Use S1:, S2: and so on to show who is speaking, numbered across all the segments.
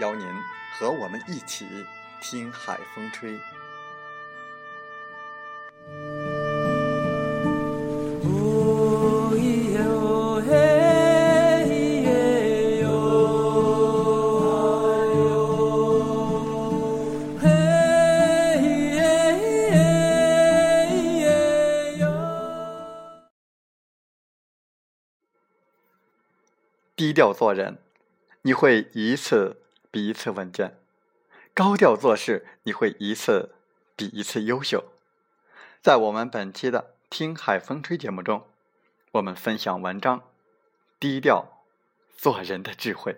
S1: 邀您和我们一起听海风吹。低调做人，你会一次比一次稳健；高调做事，你会一次比一次优秀。在我们本期的《听海风吹》节目中，我们分享文章《低调做人的智慧》。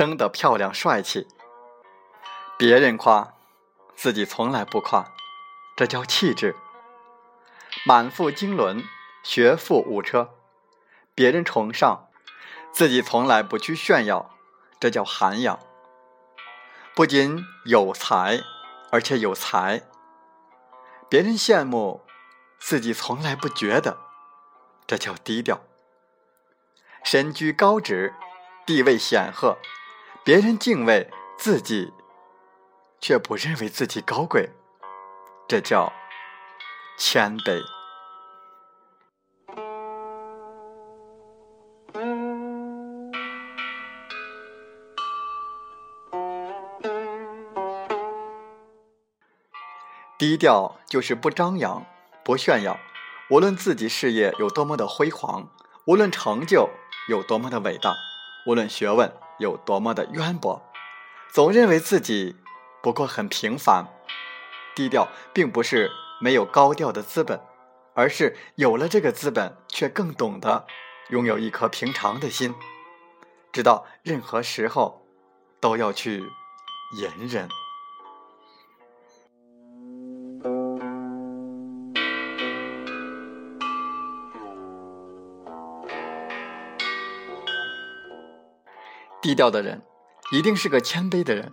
S1: 生得漂亮帅气，别人夸，自己从来不夸，这叫气质；满腹经纶，学富五车，别人崇尚，自己从来不去炫耀，这叫涵养。不仅有才，而且有才，别人羡慕，自己从来不觉得，这叫低调。身居高职，地位显赫。别人敬畏自己，却不认为自己高贵，这叫谦卑。低调就是不张扬、不炫耀。无论自己事业有多么的辉煌，无论成就有多么的伟大，无论学问。有多么的渊博，总认为自己不过很平凡。低调并不是没有高调的资本，而是有了这个资本，却更懂得拥有一颗平常的心，知道任何时候都要去隐忍。低调的人，一定是个谦卑的人。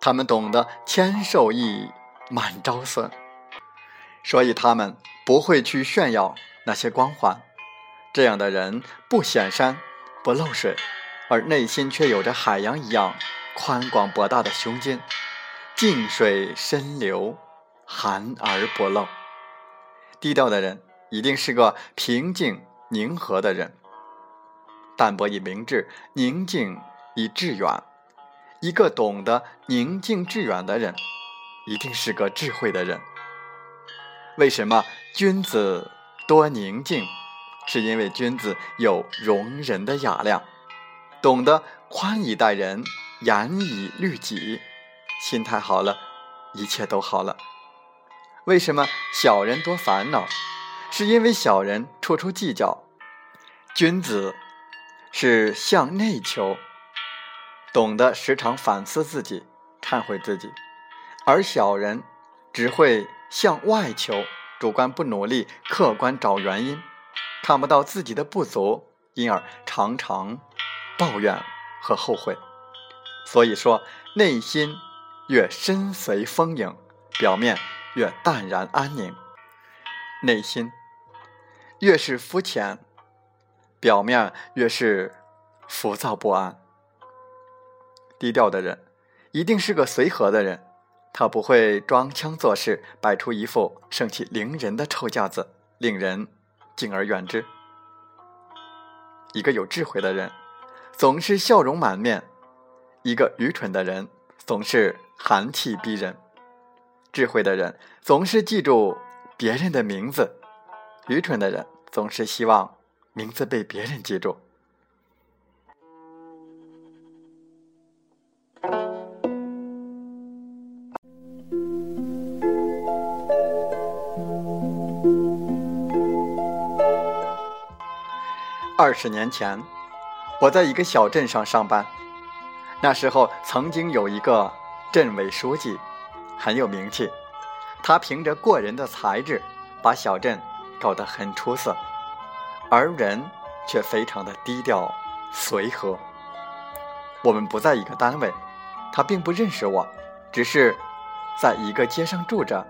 S1: 他们懂得谦受益，满招损，所以他们不会去炫耀那些光环。这样的人不显山，不漏水，而内心却有着海洋一样宽广博大的胸襟，静水深流，含而不漏。低调的人，一定是个平静宁和的人，淡泊以明志，宁静。以致远，一个懂得宁静致远的人，一定是个智慧的人。为什么君子多宁静？是因为君子有容人的雅量，懂得宽以待人，严以律己。心态好了，一切都好了。为什么小人多烦恼？是因为小人处处计较。君子是向内求。懂得时常反思自己、忏悔自己，而小人只会向外求，主观不努力，客观找原因，看不到自己的不足，因而常常抱怨和后悔。所以说，内心越深邃丰盈，表面越淡然安宁，内心越是肤浅，表面越是浮躁不安。低调的人一定是个随和的人，他不会装腔作势，摆出一副盛气凌人的臭架子，令人敬而远之。一个有智慧的人总是笑容满面，一个愚蠢的人总是寒气逼人。智慧的人总是记住别人的名字，愚蠢的人总是希望名字被别人记住。二十年前，我在一个小镇上上班，那时候曾经有一个镇委书记。很有名气，他凭着过人的才智，把小镇搞得很出色，而人却非常的低调随和。我们不在一个单位，他并不认识我，只是在一个街上住着，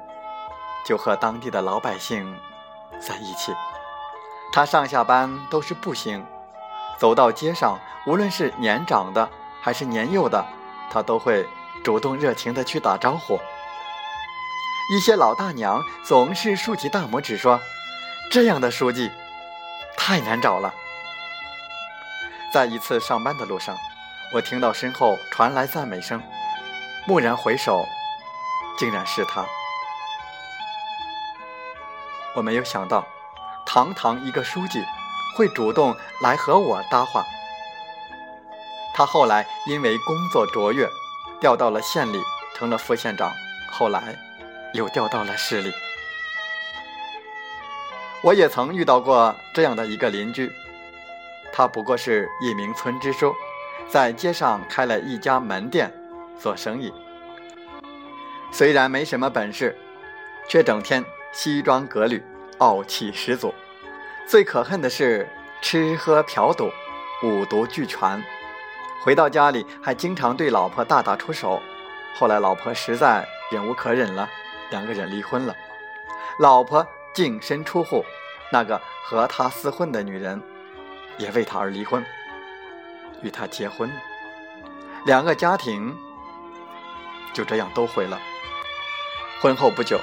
S1: 就和当地的老百姓在一起。他上下班都是步行，走到街上，无论是年长的还是年幼的，他都会主动热情的去打招呼。一些老大娘总是竖起大拇指说：“这样的书记太难找了。”在一次上班的路上，我听到身后传来赞美声，蓦然回首，竟然是他。我没有想到，堂堂一个书记会主动来和我搭话。他后来因为工作卓越，调到了县里，成了副县长。后来。又调到了市里。我也曾遇到过这样的一个邻居，他不过是一名村支书，在街上开了一家门店做生意。虽然没什么本事，却整天西装革履，傲气十足。最可恨的是吃喝嫖赌，五毒俱全。回到家里还经常对老婆大打出手。后来老婆实在忍无可忍了。两个人离婚了，老婆净身出户，那个和他厮混的女人也为他而离婚，与他结婚，两个家庭就这样都毁了。婚后不久，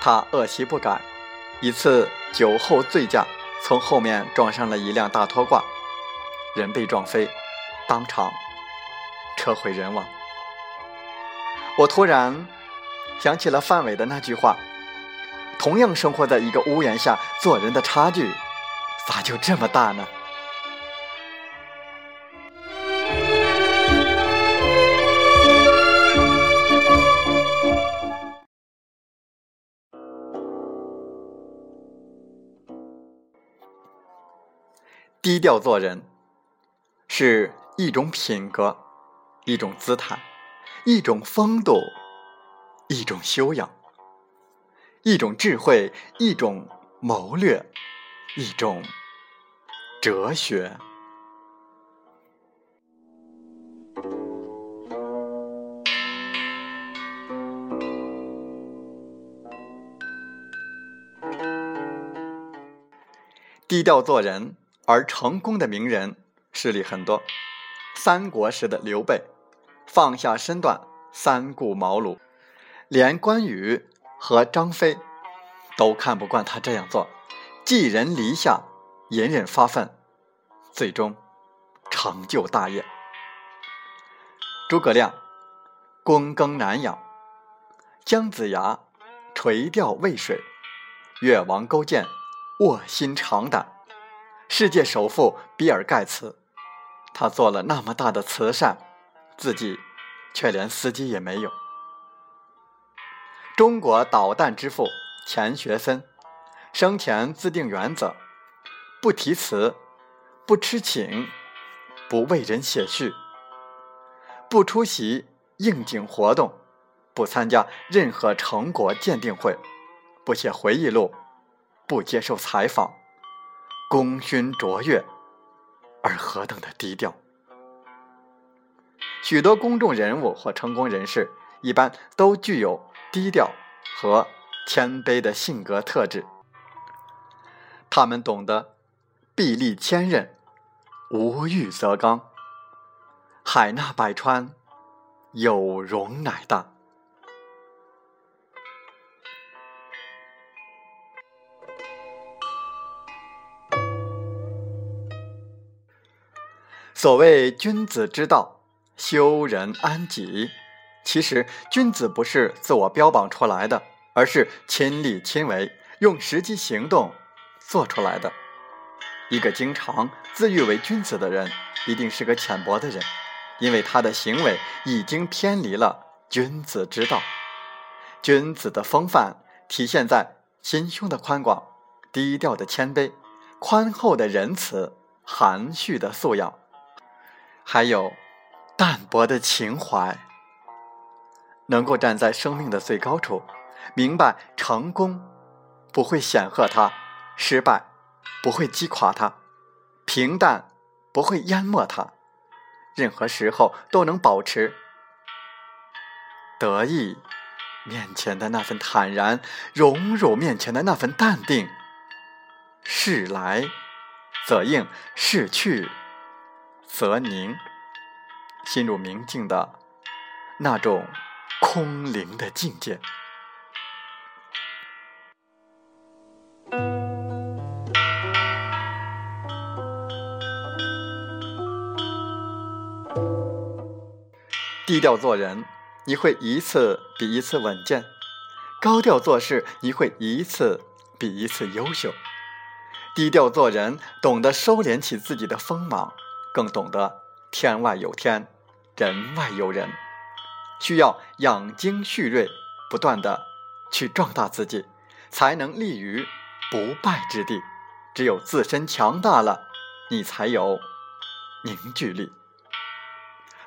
S1: 他恶习不改，一次酒后醉驾，从后面撞上了一辆大拖挂，人被撞飞，当场车毁人亡。我突然。想起了范伟的那句话：“同样生活在一个屋檐下，做人的差距咋就这么大呢？”低调做人是一种品格，一种姿态，一种风度。一种修养，一种智慧，一种谋略，一种哲学。低调做人而成功的名人势力很多。三国时的刘备，放下身段，三顾茅庐。连关羽和张飞都看不惯他这样做，寄人篱下，隐忍发愤，最终成就大业。诸葛亮躬耕南阳，姜子牙垂钓渭水，越王勾践卧薪尝胆，世界首富比尔盖茨，他做了那么大的慈善，自己却连司机也没有。中国导弹之父钱学森生前自定原则：不提词，不吃请，不为人写序，不出席应景活动，不参加任何成果鉴定会，不写回忆录，不接受采访，功勋卓越，而何等的低调！许多公众人物或成功人士，一般都具有。低调和谦卑的性格特质。他们懂得壁立千仞，无欲则刚。海纳百川，有容乃大。所谓君子之道，修人安己。其实，君子不是自我标榜出来的，而是亲力亲为，用实际行动做出来的。一个经常自誉为君子的人，一定是个浅薄的人，因为他的行为已经偏离了君子之道。君子的风范体现在心胸的宽广、低调的谦卑、宽厚的仁慈、含蓄的素养。还有淡泊的情怀，能够站在生命的最高处，明白成功不会显赫他，失败不会击垮他，平淡不会淹没他，任何时候都能保持得意面前的那份坦然，荣辱面前的那份淡定。事来则应，事去。则宁，心入明镜的那种空灵的境界。低调做人，你会一次比一次稳健；高调做事，你会一次比一次优秀。低调做人，懂得收敛起自己的锋芒。更懂得天外有天，人外有人，需要养精蓄锐，不断的去壮大自己，才能立于不败之地。只有自身强大了，你才有凝聚力。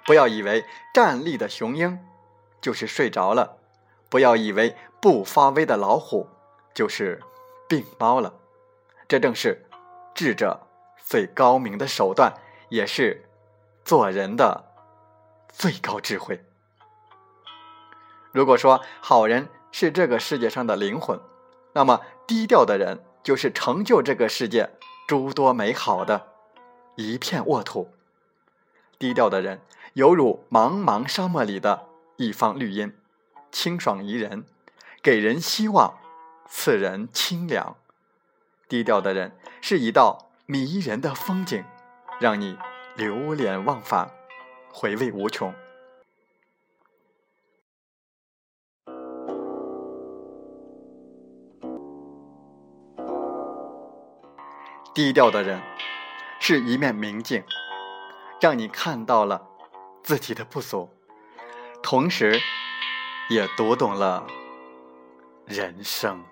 S1: 不要以为站立的雄鹰就是睡着了，不要以为不发威的老虎就是病猫了。这正是智者最高明的手段。也是做人的最高智慧。如果说好人是这个世界上的灵魂，那么低调的人就是成就这个世界诸多美好的一片沃土。低调的人犹如茫茫沙漠里的一方绿荫，清爽宜人，给人希望，赐人清凉。低调的人是一道迷人的风景。让你流连忘返，回味无穷。低调的人是一面明镜，让你看到了自己的不足，同时也读懂了人生。